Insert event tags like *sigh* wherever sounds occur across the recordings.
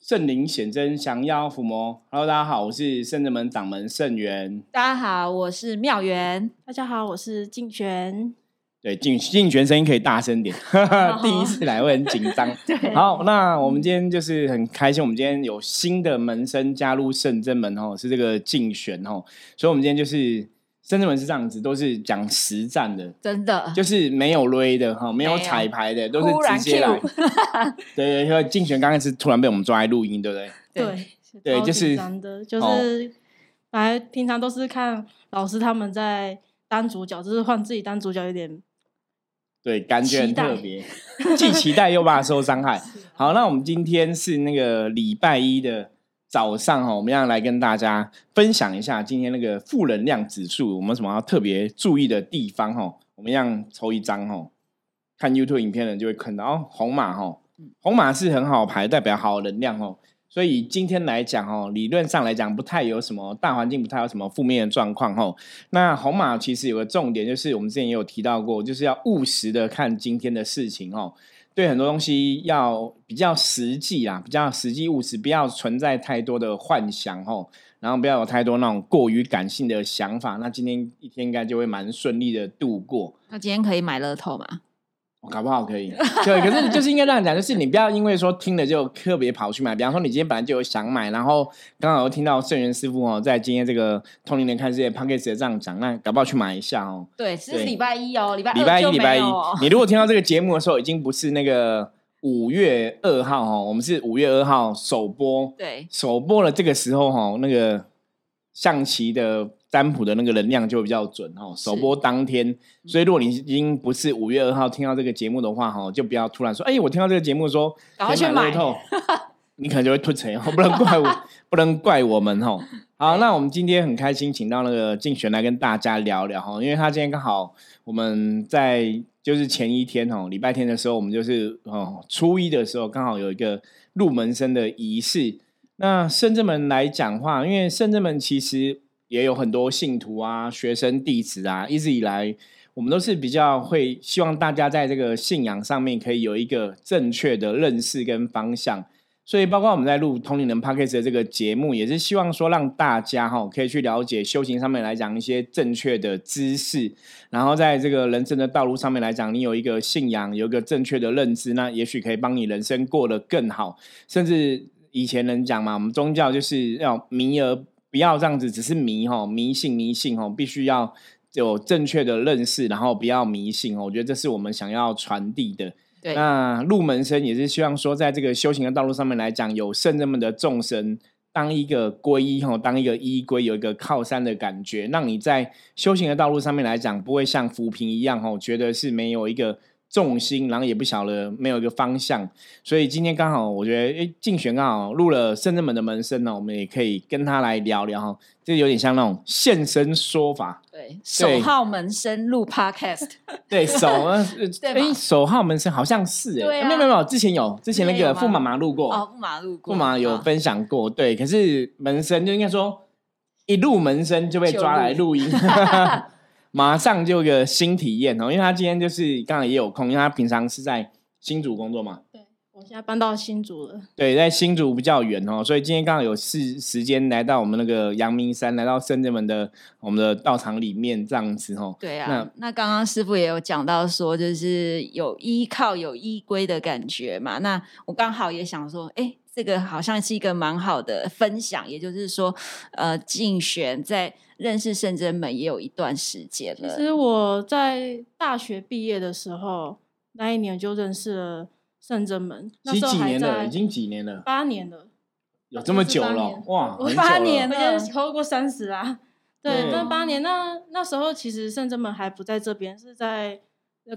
圣灵显真，降妖伏魔。Hello，大家好，我是圣正门掌门圣元。大家好，我是妙元。大家好，我是静璇。对，静静璇声音可以大声点，*laughs* 第一次来会很紧张。*laughs* 好，那我们今天就是很开心，我们今天有新的门生加入圣正门哦，是这个静璇哦，所以我们今天就是圣正门是这样子，都是讲实战的，真的就是没有擂的哈，没有彩排的，都是直接来。*laughs* 对，因为静璇刚开始突然被我们抓来录音，对不对？对，对，就是的，就是来平常都是看老师他们在当主角，就是换自己当主角有点。对，感觉很特别，既期待又怕受伤害。*laughs* 好，那我们今天是那个礼拜一的早上哈，我们要来跟大家分享一下今天那个负能量指数，我们什么要特别注意的地方哈？我们要抽一张哈，看 YouTube 影片的人就会看到哦，红马哈，红马是很好牌，代表好能量哦。所以今天来讲哦，理论上来讲不太有什么大环境，不太有什么负面的状况哦。那红马其实有个重点，就是我们之前也有提到过，就是要务实的看今天的事情哦。对很多东西要比较实际啊，比较实际务实，不要存在太多的幻想哦。然后不要有太多那种过于感性的想法。那今天一天应该就会蛮顺利的度过。那今天可以买乐透吗？搞不好可以，*laughs* 对，可是就是应该这样讲，就是你不要因为说听了就特别跑去买。比方说，你今天本来就有想买，然后刚好又听到圣元师傅哦，在今天这个通灵人看世界 p a c k a g e 这样讲，那搞不好去买一下哦。对，是礼拜一哦，礼拜礼拜一礼拜一。*laughs* 你如果听到这个节目的时候，已经不是那个五月二号哈，我们是五月二号首播。对，首播了这个时候哈，那个象棋的。占卜的那个能量就比较准哈，首播当天，所以如果你已经不是五月二号听到这个节目的话哈，就不要突然说，哎，我听到这个节目说赶快去买，*laughs* 你可能就会吐槽，不能怪我，*laughs* 不能怪我们哈。好，那我们今天很开心，请到那个静璇来跟大家聊聊哈，因为他今天刚好我们在就是前一天哦，礼拜天的时候，我们就是哦初一的时候，刚好有一个入门生的仪式。那圣正门来讲话，因为圣正门其实。也有很多信徒啊、学生弟子啊，一直以来我们都是比较会希望大家在这个信仰上面可以有一个正确的认识跟方向，所以包括我们在录《同龄人 p a c k a g e 的这个节目，也是希望说让大家哈可以去了解修行上面来讲一些正确的知识，然后在这个人生的道路上面来讲，你有一个信仰，有一个正确的认知，那也许可以帮你人生过得更好。甚至以前人讲嘛，我们宗教就是要迷而。不要这样子，只是迷哈，迷信迷信哈，必须要有正确的认识，然后不要迷信哦。我觉得这是我们想要传递的。对，那入门生也是希望说，在这个修行的道路上面来讲，有圣人们的众生当一个皈依哈，当一个依归，有一个靠山的感觉，让你在修行的道路上面来讲，不会像浮萍一样哈，觉得是没有一个。重心，然后也不晓得没有一个方向，所以今天刚好，我觉得哎，竞选刚好入了圣人门的门生呢，我们也可以跟他来聊聊哈，就有点像那种现身说法。对，首号门生入 Podcast。*laughs* 对，首呃，哎，*laughs* 首号门生好像是哎，没有没有没有，之前有之前那个驸马妈路过。哦，驸马路过，驸马有分享过，对，可是门生就应该说一入门生就被抓来录音。*laughs* 马上就个新体验哦，因为他今天就是刚好也有空，因为他平常是在新竹工作嘛。对，我现在搬到新竹了。对，在新竹比较远哦，所以今天刚好有时时间来到我们那个阳明山，来到深圳门的我们的道场里面这样子哦。对啊，那那刚刚师傅也有讲到说，就是有依靠、有依归的感觉嘛。那我刚好也想说，哎。这个好像是一个蛮好的分享，也就是说，呃，竞选在认识圣真门也有一段时间了。其实我在大学毕业的时候，那一年就认识了圣真门。几几年了？已经几年了？八年了，有这么久了？哇，我八年了，超过三十啊！对，那八年，那那时候其实圣真门还不在这边，是在。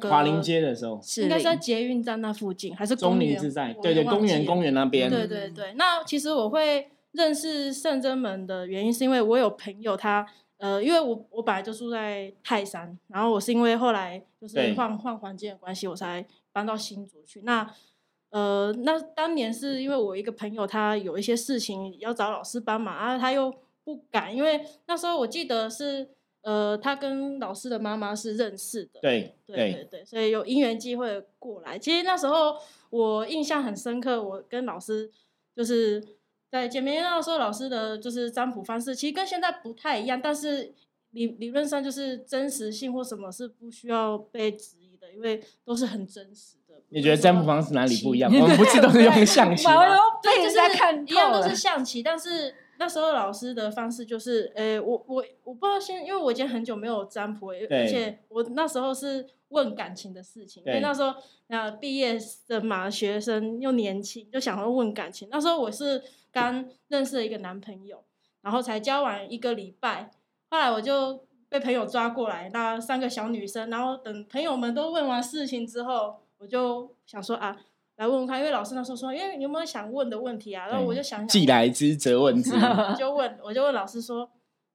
华林街的时候，应该是在捷运站那附近，还是中林之在？对对，公园公园那边。对对对，那其实我会认识圣真门的原因，是因为我有朋友，他呃，因为我我本来就住在泰山，然后我是因为后来就是换换环境的关系，我才搬到新竹去。那呃，那当年是因为我一个朋友，他有一些事情要找老师帮忙，然后他又不敢，因为那时候我记得是。呃，他跟老师的妈妈是认识的，对对对对，所以有因缘机会过来。其实那时候我印象很深刻，我跟老师就是在见面那时候老师的就是占卜方式，其实跟现在不太一样，但是理理论上就是真实性或什么是不需要被质疑的，因为都是很真实的。你觉得占卜方式哪里不一样？*laughs* 我们不是都是用象棋吗？对，就是一样都是象棋，但是。那时候老师的方式就是，诶，我我我不知道，现因为我已经很久没有占卜，而且我那时候是问感情的事情，因为那时候那毕业的嘛，学生又年轻，就想要问感情。那时候我是刚认识了一个男朋友，然后才交往一个礼拜，后来我就被朋友抓过来，那三个小女生，然后等朋友们都问完事情之后，我就想说啊。来问问看，因为老师那时候说，因为你有没有想问的问题啊？然后我就想想，既来之则问之，就问，我就问老师说，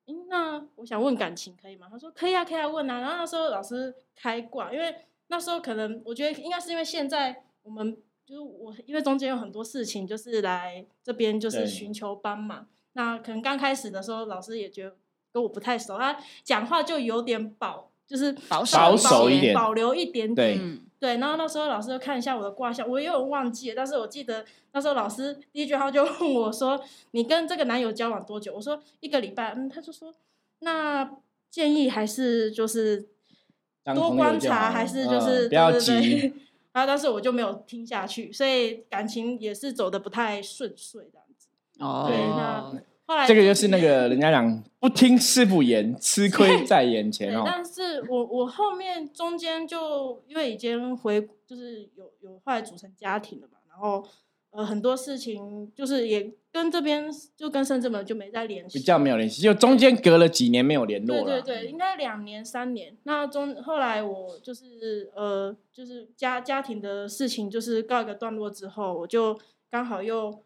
嗯，那我想问感情可以吗？他说可以啊，可以啊，问啊。然后那时候老师开挂，因为那时候可能我觉得应该是因为现在我们就是我，因为中间有很多事情，就是来这边就是寻求帮忙。那可能刚开始的时候，老师也觉得跟我不太熟，他讲话就有点保，就是保守一点，保留一点点。对，然后那时候老师就看一下我的卦象，我也有忘记，但是我记得那时候老师第一句话就问我说：“你跟这个男友交往多久？”我说：“一个礼拜。”嗯，他就说：“那建议还是就是多观察，还是就是不要急。” *laughs* 然后但是我就没有听下去，所以感情也是走的不太顺遂这样子。哦，对，那后来。这个就是那个人家讲不听师傅言，吃亏在眼前哦。但是我我后面中间就因为已经回，就是有有后来组成家庭了嘛，然后呃很多事情就是也跟这边就跟深圳们就没再联系，比较没有联系，就中间隔了几年没有联络了。对对对，应该两年三年。那中后来我就是呃就是家家庭的事情就是告一个段落之后，我就刚好又。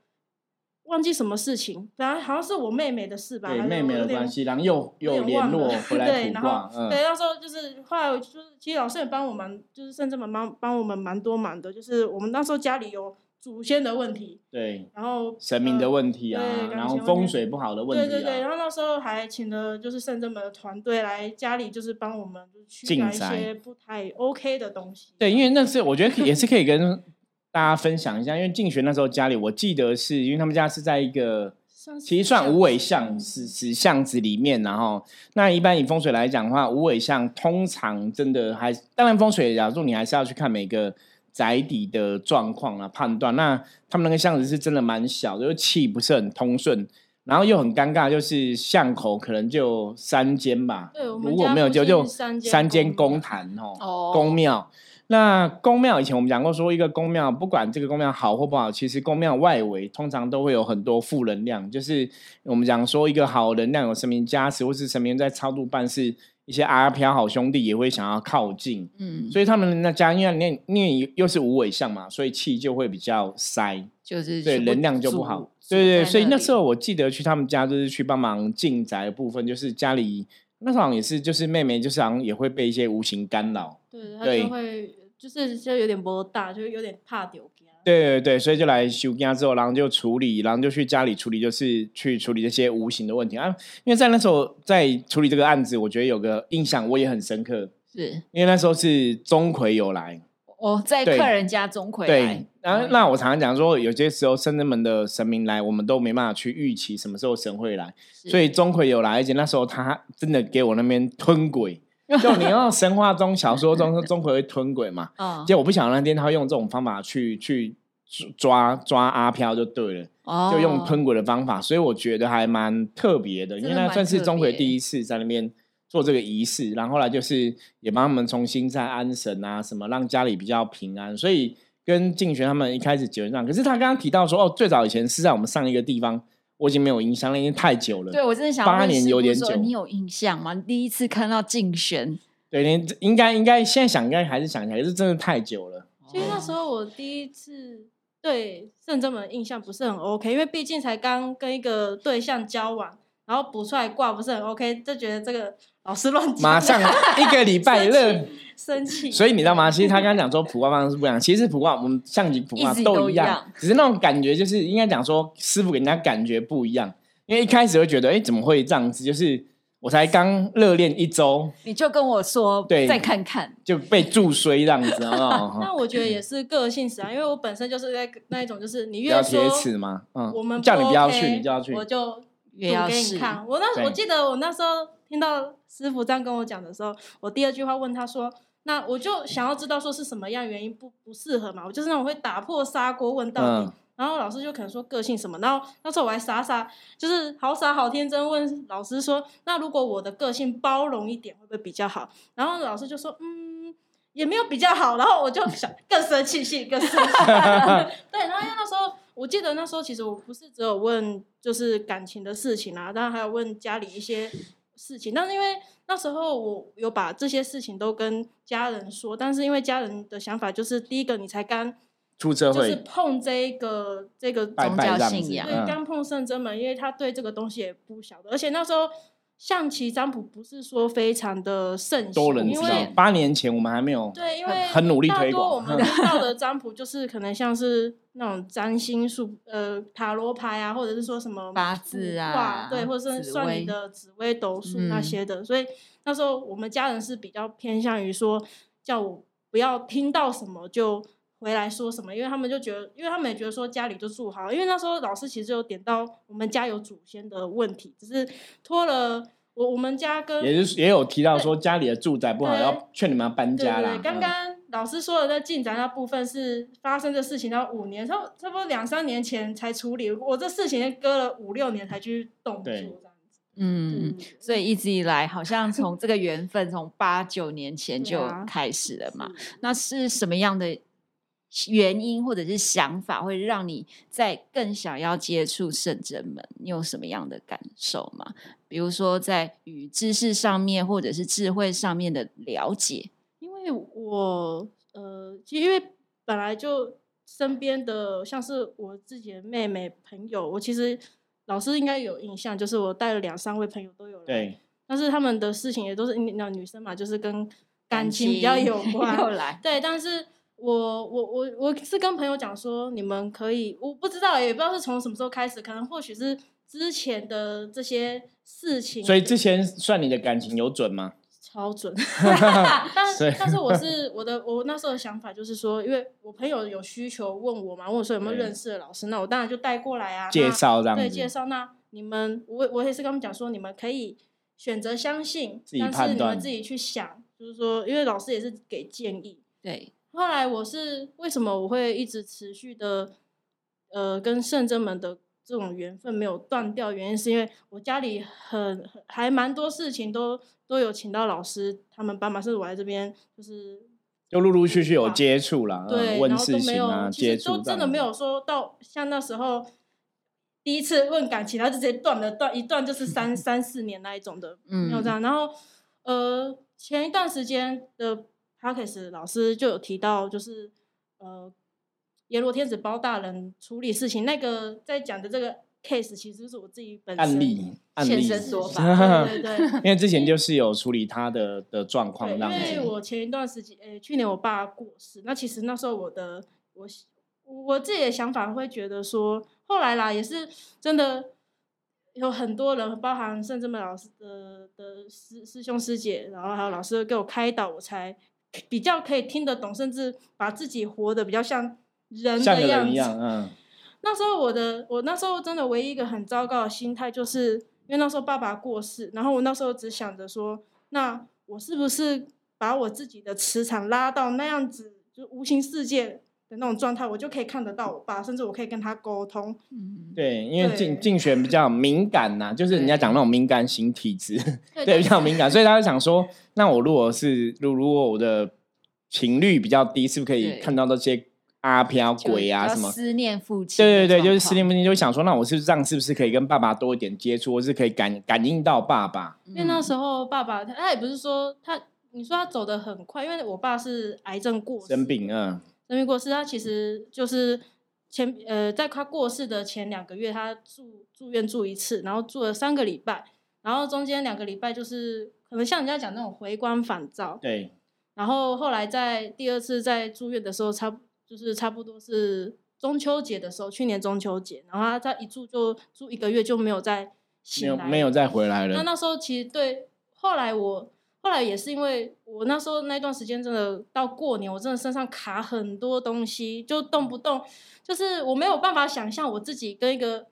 忘记什么事情，然后好像是我妹妹的事吧，对妹妹的关系，然后又又联络回来对，然后对那时候就是后来就是其实老师也帮我们，就是甚至蛮帮帮我们蛮多忙的，就是我们那时候家里有祖先的问题，对，然后神明的问题啊，然后风水不好的问题，对对对，然后那时候还请了就是圣正门的团队来家里，就是帮我们去拿一些不太 OK 的东西。对，因为那是我觉得也是可以跟。*laughs* 大家分享一下，因为静学那时候家里，我记得是因为他们家是在一个其实算无尾巷死死巷子里面，然后那一般以风水来讲的话，无尾巷通常真的还当然风水，假如你还是要去看每个宅邸的状况啊判断。那他们那个巷子是真的蛮小，的，就气不是很通顺，然后又很尴尬，就是巷口可能就三间吧，如果没有就就三间公坛哦，公庙。那公庙以前我们讲过，说一个公庙不管这个公庙好或不好，其实公庙外围通常都会有很多负能量，就是我们讲说一个好能量有神明加持，或是神明在超度办事，一些阿飘好兄弟也会想要靠近，嗯，所以他们那家因为念念又是无尾象嘛，所以气就会比较塞，就是对能量就不好，对对，所以那时候我记得去他们家就是去帮忙进宅的部分，就是家里那时候也是就是妹妹就是好像也会被一些无形干扰，对，她就会。就是就有点波大，就有点怕丢对对对，所以就来修家之后，然后就处理，然后就去家里处理，就是去处理这些无形的问题啊。因为在那时候在处理这个案子，我觉得有个印象我也很深刻，是因为那时候是钟馗有来哦，在客人家钟馗对，然后那我常常讲说，有些时候深圳门的神明来，我们都没办法去预期什么时候神会来，所以钟馗有来，而且那时候他真的给我那边吞鬼。*laughs* 就你要神话中、小说中，钟馗会吞鬼嘛？嗯，就我不想让天他用这种方法去去抓抓阿飘就对了，哦就用吞鬼的方法，所以我觉得还蛮特别的，因为那算是钟馗第一次在那边做这个仪式，然后来就是也帮他们重新再安神啊，什么让家里比较平安，所以跟静玄他们一开始结上，可是他刚刚提到说，哦，最早以前是在我们上一个地方。我已经没有印象了，因为太久了。对，我真的想八年有点久。你有印象吗？第一次看到竞选，对，你应该应该现在想应该还是想起来，可是真的太久了。其实那时候我第一次对圣真门印象不是很 OK，因为毕竟才刚跟一个对象交往，然后补出来挂不是很 OK，就觉得这个老师乱。马上 *laughs* 一个礼拜热。生气，所以你知道吗？其实他刚刚讲说普卦方式不一样，其实普卦我们象棋普卦都一样，只是那种感觉就是应该讲说师傅给人家感觉不一样，因为一开始会觉得哎怎么会这样子？就是我才刚热恋一周，你就跟我说，对。再看看，就被助衰这样子啊。*laughs* *laughs* 那我觉得也是个性使然，因为我本身就是在那一种，就是你越说嘛，嗯，我们叫你不要去，你就要去。我就越要赌给你看。我那我记得我那时候听到师傅这样跟我讲的时候，我第二句话问他说：“那我就想要知道说是什么样原因不不适合嘛？”我就是那种会打破砂锅问到底。嗯然后老师就可能说个性什么，然后那时候我还傻傻，就是好傻好天真问老师说：“那如果我的个性包容一点，会不会比较好？”然后老师就说：“嗯，也没有比较好。”然后我就想更生气气，更生气。*laughs* 对，然后因为那时候我记得那时候其实我不是只有问就是感情的事情啊，当然还有问家里一些事情。但是因为那时候我有把这些事情都跟家人说，但是因为家人的想法就是第一个你才刚出社就是碰这一个这个宗教信仰对，嗯刚碰圣真门，因为他对这个东西也不晓得，而且那时候象棋占卜不是说非常的盛行，多人知道因为。八年前我们还没有，对，因为很努力大推广多我 *laughs* 们听到的占卜就是可能像是那种占星术、呃塔罗牌啊，或者是说什么八字啊卦对，或者是紫算你的紫微斗数那嗯些的。所以那时候我们家人是比较偏向于说，叫我不要听到什么就回来说什么，因为他们就觉得，因为他们也觉得说家里就住好，因为那时候老师其实有点到我们家有祖先的问题，只是拖了我我们家跟也是也有提到说家里的住宅不好，要劝你们要搬对对对，。家啦嗯刚刚老师说的那进展那部分是发生这事情到五年，差不差不多两三年前才处理，我这事情隔了五六年才去动。嗯，所以一直以来，好像从这个缘分从八九年前就开始了嘛。那是什么样的原因或者是想法，会让你在更想要接触圣真门？你有什么样的感受吗？比如说在与知识上面，或者是智慧上面的了解。因为我呃，其实因为本来就身边的像是我自己的妹妹朋友，我其实老师应该有印象，就是我带了两三位朋友都有来，对，但是他们的事情也都是那女生嘛，就是跟感情比较有 *laughs* 关，对，但是我我我我是跟朋友讲说，你们可以，我不知道，也不知道是从什么时候开始，可能或许是之前的这些事情，所以之前算你的感情有准吗？超准。*laughs* 但但是我是我的我那时候的想法就是说，因为我朋友有需求问我嘛，问我说有没有认识的老师，那我当然就带过来啊，介绍这样对介绍，那你们我我也是跟他们讲说，你们可以选择相信，但是你们自己去想，就是说，因为老师也是给建议，对，后来我是为什么我会一直持续的，呃，跟圣真门的这种缘分没有断掉，原因是因为我家里很很还蛮多事情都都有请到老师他们帮忙，甚至我在这边就是就陆陆续续有接触啦，嗯对，问然后都没事情啊，有，其接触实都真的没有说到像那时候第一次问感情，然后就直接断了，断一断就是三 *laughs* 三四年那一种的，没有这嗯，样。然后呃，前一段时间的 a s t 老师就有提到，就是呃，阎罗天子包大人处理事情那个在讲的这个 case，其实是我自己本身案例现身说法对对对。*laughs* 因为之前就是有处理他的的状况因为，我前一段时间，诶、去年我爸过世，那其实那时候我的我我自己的想法会觉得说，后来啦也是真的有很多人，包含甚至们老师的的师师兄师姐，然后还有老师给我开导，我才比较可以听得懂，甚至把自己活得比较像人的样子。那时候我的我那时候真的唯一一个很糟糕的心态，就是因为那时候爸爸过世，然后我那时候只想着说，那我是不是把我自己的磁场拉到那样子，就无形世界的那种状态，我就可以看得到我爸，甚至我可以跟他沟通。嗯，对，因为对竞竞选比较敏感呐、就是人家讲那种敏感型体质，对对，比较敏感，所以他就想说，那我如果是如如果我的频率比较低，是不是可以看到那些阿飘鬼啊什么？思念父亲的对对对，就是思念父亲，就会想说，那我是不是这样是不是可以跟爸爸多一点接触，或是可以感感应到爸爸？因为那嗯时候爸爸他他也不是说他，你说他走的很快，因为我爸是癌症过世，生病，嗯，生病过世，他其实就是前呃，在他过世的前两个月，他住住院住一次，然后住了三个礼拜，然后中间两个礼拜就是可能像人家讲那种回光返照，对，然后后来在第二次在住院的时候，差就是差不多是中秋节的时候，去年中秋节，然后他他一住就住一个月就没有再醒来，没有没有再回来了。那那时候其实对，后来我后来也是因为我那时候那段时间真的到过年，我真的身上卡很多东西，就动不动就是我没有办法想象我自己跟一个。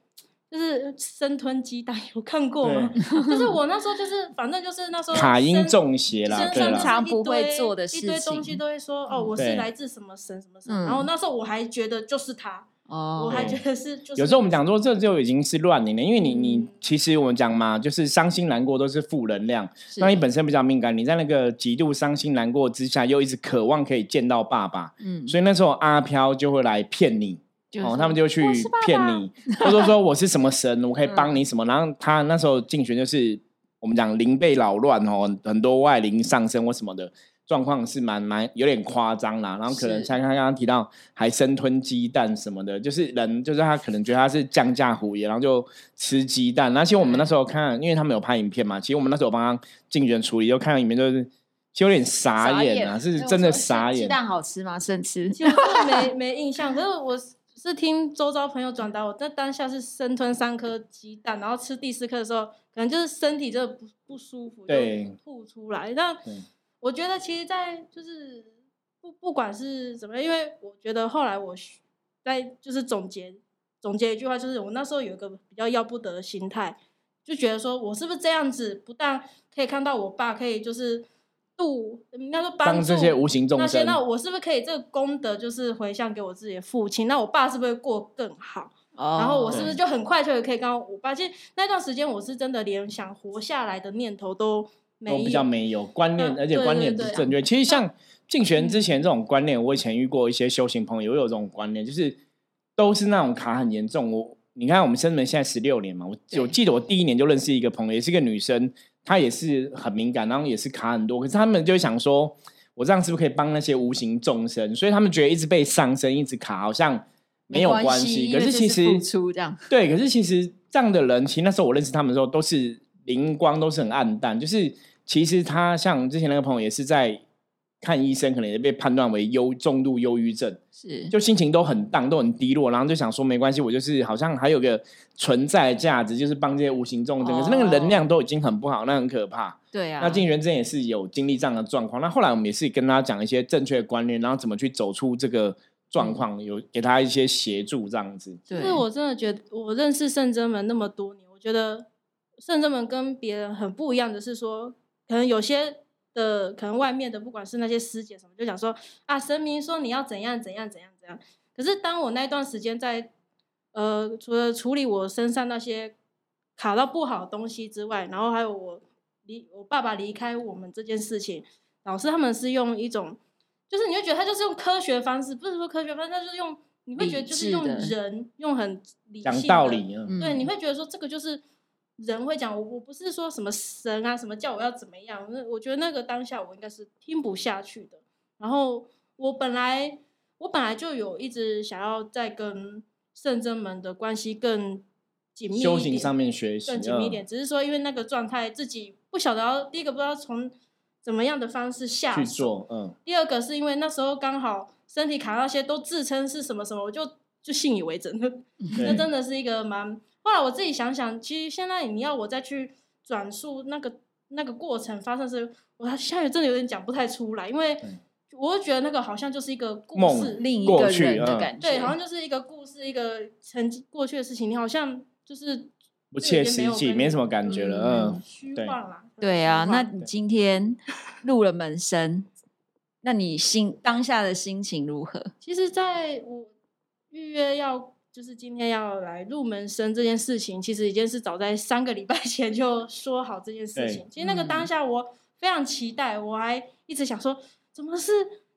就是生吞鸡蛋，有看过吗？*laughs* 就是我那时候就是，反正就是那时候卡因中邪啦，正常不会做的事情，一堆东西都会说哦，我是来自什么神什么神。然后那时候我还觉得就是他，哦，我还觉得是。有时候我们讲说这就已经是乱灵了，因为你你其实我们讲嘛，就是伤心难过都是负能量，那你本身比较敏感，你在那个极度伤心难过之下，又一直渴望可以见到爸爸，嗯，所以那时候阿飘就会来骗你。哦，他们就去骗你，或者说我是什么神，我可以帮你什么。然后他那时候竞选就是我们讲灵被扰乱哦，很多外灵上升或什么的状况是蛮蛮有点夸张啦。然后可能像他刚刚提到还生吞鸡蛋什么的，就是人就是他可能觉得他是降价虎爷，然后就吃鸡蛋。而且我们那时候看，因为他们有拍影片嘛，其实我们那时候帮他竞选处理，就看到影片就是就有点傻眼啊，是真的傻眼。鸡蛋好吃吗？生吃？其实没 *laughs* 没印象，可是我。是听周遭朋友转达，我在当下是生吞三颗鸡蛋，然后吃第四颗的时候，可能就是身体就不不舒服，就吐出来。那我觉得，其实，在就是不不管是怎么样，因为我觉得后来我在就是总结总结一句话，就是我那时候有一个比较要不得的心态，就觉得说我是不是这样子，不但可以看到我爸可以就是。度，那说帮助这些无形众生，那我是不是可以这个功德就是回向给我自己的父亲？那我爸是不是过更好？然后我是不是就很快就可以跟我爸？其实那段时间我是真的连想活下来的念头都没有，比较没有观念，而且观念不正确。其实像竞选之前这种观念，我以前遇过一些修行朋友，有这种观念，就是都是那种卡很严重。我你看，我们生门现在十六年嘛，我我记得我第一年就认识一个朋友，也是一个女生。她也是很敏感，然后也是卡很多，可是他们就想说，我这样是不是可以帮那些无形众生？所以他们觉得一直被上身，一直卡，好像没有关系。可是其实对，可是其实这样的人，其实那时候我认识他们的时候，都是灵光都是很暗淡。就是其实他像之前那个朋友，也是在。看医生可能也被判断为忧重度忧郁症，是就心情都很荡，都很低落，然后就想说没关系，我就是好像还有个存在价值，就是帮这些无形众生，可是那个能量都已经很不好，那很可怕。对啊，那静元之前也是有经历这样的状况，那后来我们也是跟他讲一些正确的观念，然后怎么去走出这个状况，有给他一些协助这样子。对，我真的觉得我认识圣真门那么多年，我觉得圣真门跟别人很不一样的是说，可能有些。的可能外面的不管是那些师姐什么，就讲说啊，神明说你要怎样怎样怎样怎样。可是当我那段时间在呃，除了处理我身上那些卡到不好的东西之外，然后还有我离我爸爸离开我们这件事情，老师他们是用一种，就是你会觉得他就是用科学方式，不是说科学方式，他就是用你会觉得就是用人用很理性道理，对，你会觉得说这个就是。人会讲我，我不是说什么神啊，什么叫我要怎么样？那我觉得那个当下我应该是听不下去的。然后我本来我本来就有一直想要再跟圣真门的关系更紧密一点，修行上面学习更紧密一点。只是说因为那个状态自己不晓得要第一个不知道从怎么样的方式下去做，嗯。第二个是因为那时候刚好身体卡那些都自称是什么什么，我就就信以为真。*laughs* 那真的是一个蛮。后来我自己想想，其实现在你要我再去转述那个那个过程发生是，我现在真的有点讲不太出来，因为我会觉得那个好像就是一个故事，另一个人的感觉，对，好像就是一个故事，一个曾经过去的事情，你好像就是不切实际，没什么感觉了，嗯，虚幻啦。对啊，那你今天入了门生，那你心当下的心情如何？其实，在我预约要。就是今天要来入门生这件事情，其实已经是早在三个礼拜 *laughs* 前就说好这件事情。其实那个当下我非常期待，我还一直想说，怎么是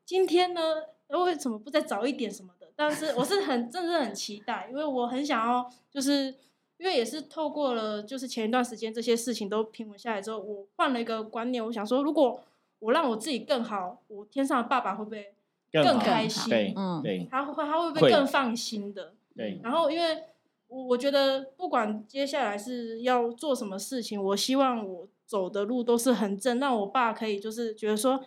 今天呢？为什么不再早一点什么的？但是我是很真的很期待，因为我很想要，就是因为也是透过了，就是前一段时间这些事情都平稳下来之后，我换了一个观念，我想说，如果我让我自己更好，我天上的爸爸会不会更开心？嗯，对，他会他会不会更放心的？对，然后因为我我觉得不管接下来是要做什么事情，我希望我走的路都是很正，让我爸可以就是觉得说，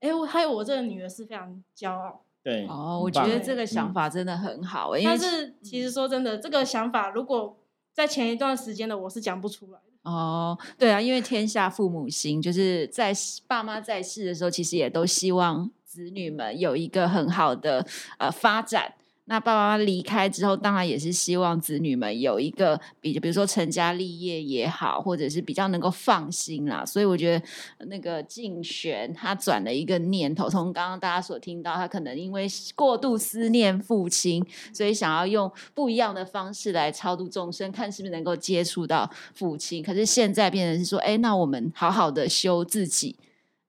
哎，我还有我这个女儿是非常骄傲。对，哦，我觉得这个想法真的很好。但是其实说真的，这个想法如果在前一段时间的我是讲不出来的。哦，对啊，因为天下父母心，就是在爸妈在世的时候，其实也都希望子女们有一个很好的呃发展。那爸爸妈妈离开之后，当然也是希望子女们有一个比，比如说成家立业也好，或者是比较能够放心啦。所以我觉得那个敬玄他转了一个念头，从刚刚大家所听到，他可能因为过度思念父亲，所以想要用不一样的方式来超度众生，看是不是能够接触到父亲。可是现在变成是说，哎，那我们好好的修自己。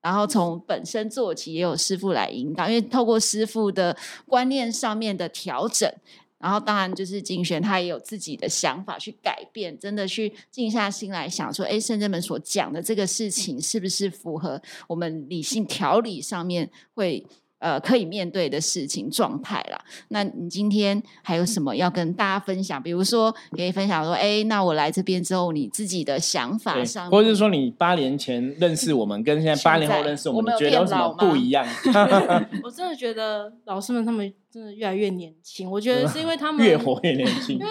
然后从本身做起，也有师傅来引导，因为透过师傅的观念上面的调整，然后当然就是金璇他也有自己的想法去改变，真的去静下心来想说，哎，圣人门所讲的这个事情是不是符合我们理性调理上面会。呃，可以面对的事情状态啦。那你今天还有什么要跟大家分享？比如说，可以分享说，哎，那我来这边之后，你自己的想法上，或者是说，你八年前认识我们，跟现在八年后认识我们，觉得有什么不一样？*laughs* *laughs* 我真的觉得老师们他们真的越来越年轻。我觉得是因为他们 *laughs* 越活越年轻，因为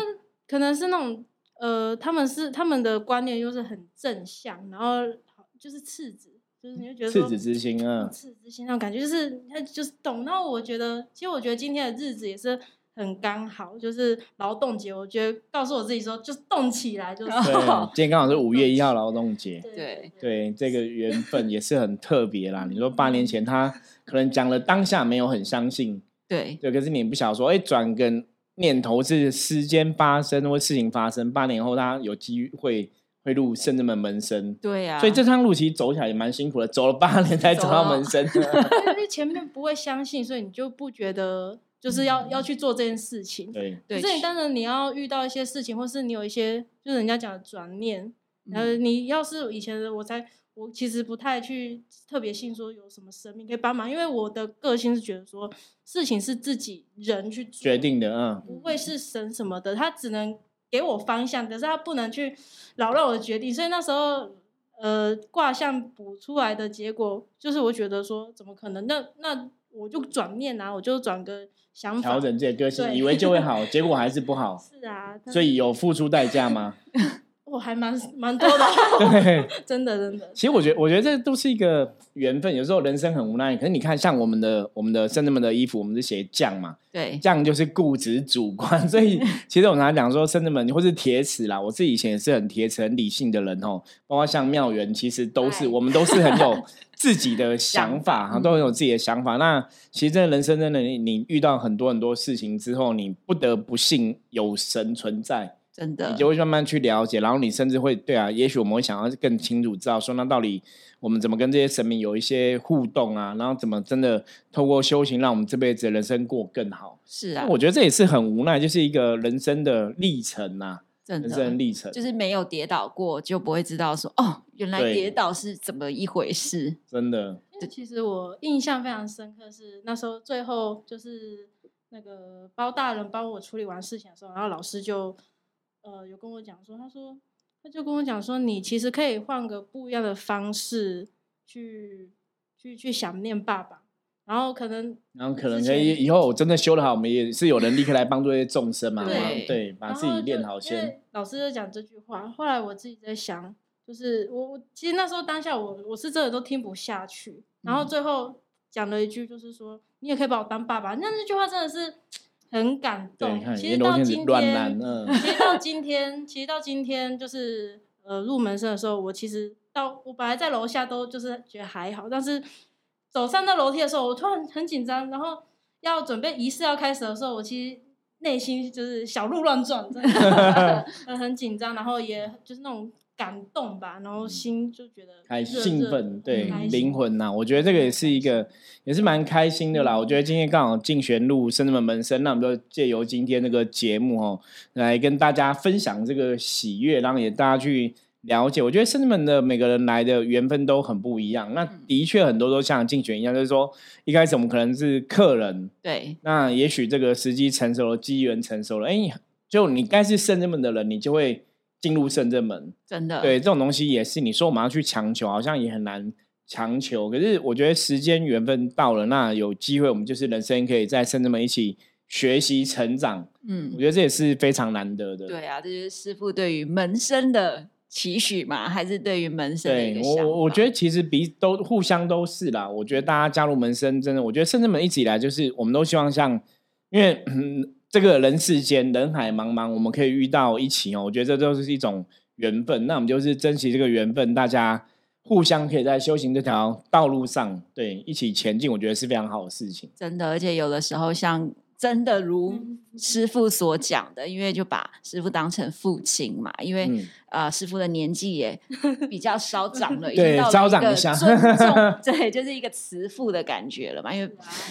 可能是那种呃，他们是他们的观念又是很正向，然后就是赤子。就是你就觉得赤子之心啊，赤子之心那种感觉，就是他就是懂。然后我觉得，其实我觉得今天的日子也是很刚好，就是劳动节。我觉得告诉我自己说，就是动起来，*laughs* 就是今天刚好是五月一号劳动节。对对，这个缘 *laughs* 分也是很特别啦。你说八年前他可能讲了当下没有很相信，对对，可是你不晓得说，哎，转个念头是时间发生或事情发生，八年后他有机会。会入圣人门门生，对呀，所以这趟路其实走起来也蛮辛苦的，走了八年才走到门生。因为前面不会相信，所以你就不觉得就是要要去做这件事情。对，可是你当然你要遇到一些事情，或是你有一些就是人家讲的转念，呃，你要是以前的我才我其实不太去特别信说有什么生命可以帮忙，因为我的个性是觉得说事情是自己人去决定的，嗯，不会是神什么的，他只能。给我方向，可是他不能去扰乱我的决定，所以那时候，呃，卦象补出来的结果就是我觉得说，怎么可能？那那我就转念啊，我就转个想法，调整自己个性，以为就会好，*laughs* 结果还是不好。是啊，所以有付出代价吗？*laughs* 我还蛮 *laughs* 蛮多的，对，*laughs* 真的真的。其实我觉得，我觉得这都是一个缘分。有时候人生很无奈，可是你看，像我们的我们的圣人们的衣服，我们是写匠嘛，对，匠就是固执主观。所以 *laughs* 其实我常常讲说，圣人们或是铁齿啦，我自己以前也是很铁齿、很理性的人哦。包括像妙缘，其实都是我们都是很有自己的想法哈，都很有自己的想法。那其实这人生真的，你遇到很多很多事情之后，你不得不信有神存在。真的，你就会慢慢去了解，然后你甚至会对啊，也许我们会想要更清楚知道说，那到底我们怎么跟这些神明有一些互动啊？然后怎么真的透过修行，让我们这辈子的人生过更好？是啊，我觉得这也是很无奈，就是一个人生的历程呐，人生历程，就是没有跌倒过，就不会知道说哦，原来跌倒是怎么一回事。真的，其实我印象非常深刻，是那时候最后就是那个包大人帮我处理完事情的时候，然后老师就。呃，有跟我讲说，他说，他就跟我讲说，你其实可以换个不一样的方式去去去想念爸爸，然后可能，然后可能可以以后我真的修的好，我们也是有人力可以来帮助一些众生嘛，对对，把自己练好先。老师就讲这句话，后来我自己在想，就是我我其实那时候当下我我是真的都听不下去，然后最后讲了一句，就是说你也可以把我当爸爸，那那句话真的是。很感动。*laughs* 其实到今天，其实到今天，其实到今天，就是呃入门生的时候，我其实到我本来在楼下都就是觉得还好，但是走上那楼梯的时候，我突然很紧张，然后要准备仪式要开始的时候，我其实内心就是小鹿乱撞，真的 *laughs* 很紧张，然后也就是那种。感动吧，然后心就觉得还兴奋，对灵魂呐，我觉得这个也是一个，也是蛮开心的啦。我觉得今天刚好进玄路圣门门生，那我们就借由今天这个节目哦，来跟大家分享这个喜悦，然后也大家去了解。我觉得圣门的每个人来的缘分都很不一样，那的确很多都像竞选一样，就是说一开始我们可能是客人，对，那也许这个时机成熟了，机缘成熟了，哎，就你该是圣人们的人，你就会。进入圣正门，真的对这种东西也是你说我们要去强求，好像也很难强求。可是我觉得时间缘分到了，那有机会我们就是人生可以在圣正门一起学习成长。嗯我，觉得这也是非常难得的。对啊，这就是师傅对于门生的期许嘛，还是对于门生的一对？我我我觉得其实彼都互相都是啦。我觉得大家加入门生，真的，我觉得圣至门一直以来就是我们都希望像，因为、嗯、这个人世间人海茫茫，我们可以遇到一起哦。我觉得这都是一种缘分。那我们就是珍惜这个缘分，大家互相可以在修行这条道路上，对一起前进，我觉得是非常好的事情。真的，而且有的时候像真的如嗯师傅所讲的，因为就把师傅当成父亲嘛，因为、嗯呃师傅的年纪也比较稍长了，*laughs* 已对经到了稍一个长一下尊重，*laughs* 对，就是一个慈父的感觉了嘛。因为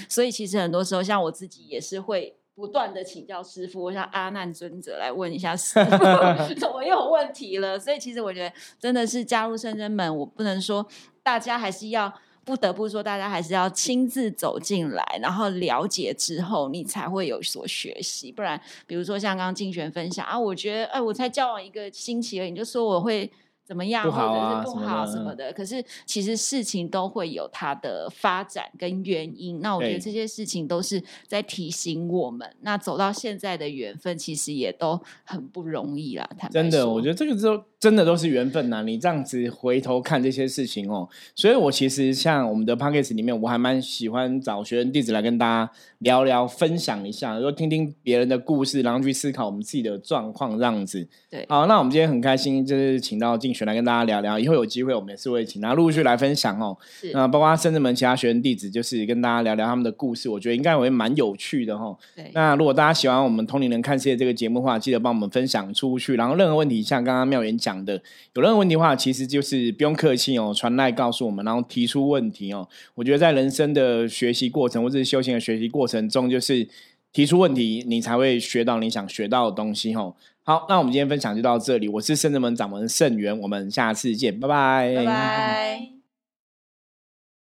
所以其实很多时候，像我自己也是会。不断的请教师傅，我像阿难尊者来问一下师 *laughs* 傅，怎么又有问题了？所以其实我觉得真的是加入圣真门，我不能说大家还是要不得不说，大家还是要亲自走进来，然后了解之后，你才会有所学习。不然，比如说像刚刚竞选分享啊，我觉得哎，我才交往一个星期而已，你就说我会。怎么样，啊或者是不好什么的，可是其实事情都会有它的发展跟原因。那我觉得这些事情都是在提醒我们，那走到现在的缘分，其实也都很不容易啦。坦白真的，我觉得这个都真的都是缘分呐、你这样子回头看这些事情哦，所以我其实像我们的 p o c k e t 里面，我还蛮喜欢找学生弟子来跟大家聊聊、分享一下，就听听别人的故事，然后去思考我们自己的状况这样子。对好，那我们今天很开心，就是请到静璇来跟大家聊聊，以后有机会我们也是会请他陆续来分享哦。是那包括深圳门其他学生弟子，就是跟大家聊聊他们的故事，我觉得应该会蛮有趣的哦。对那如果大家喜欢我们同龄人看世界这个节目的话，记得帮我们分享出去。然后任何问题，像刚刚妙言讲的，有任何问题的话，其实就是不用客气哦，传来告诉我们，然后提出问题哦。我觉得在人生的学习过程或者是修行的学习过程中，就是提出问题，你才会学到你想学到的东西哦。好，那我们今天分享就到这里，我是圣人门掌门圣元，我们下次见，拜拜，拜拜。